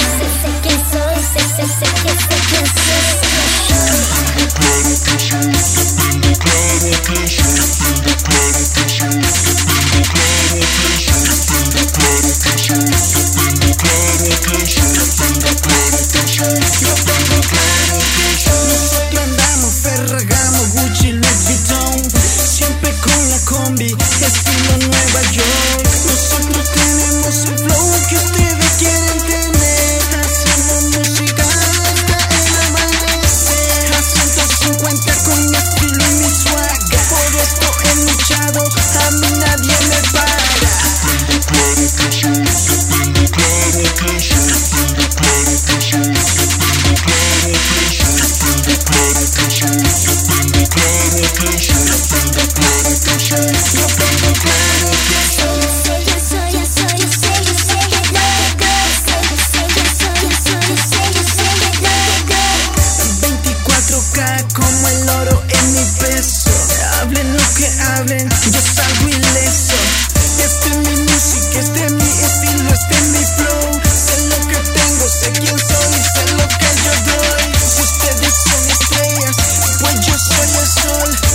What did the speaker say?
Sim, sim. como el oro en mi. Hablen lo que hablen, yo salgo y soul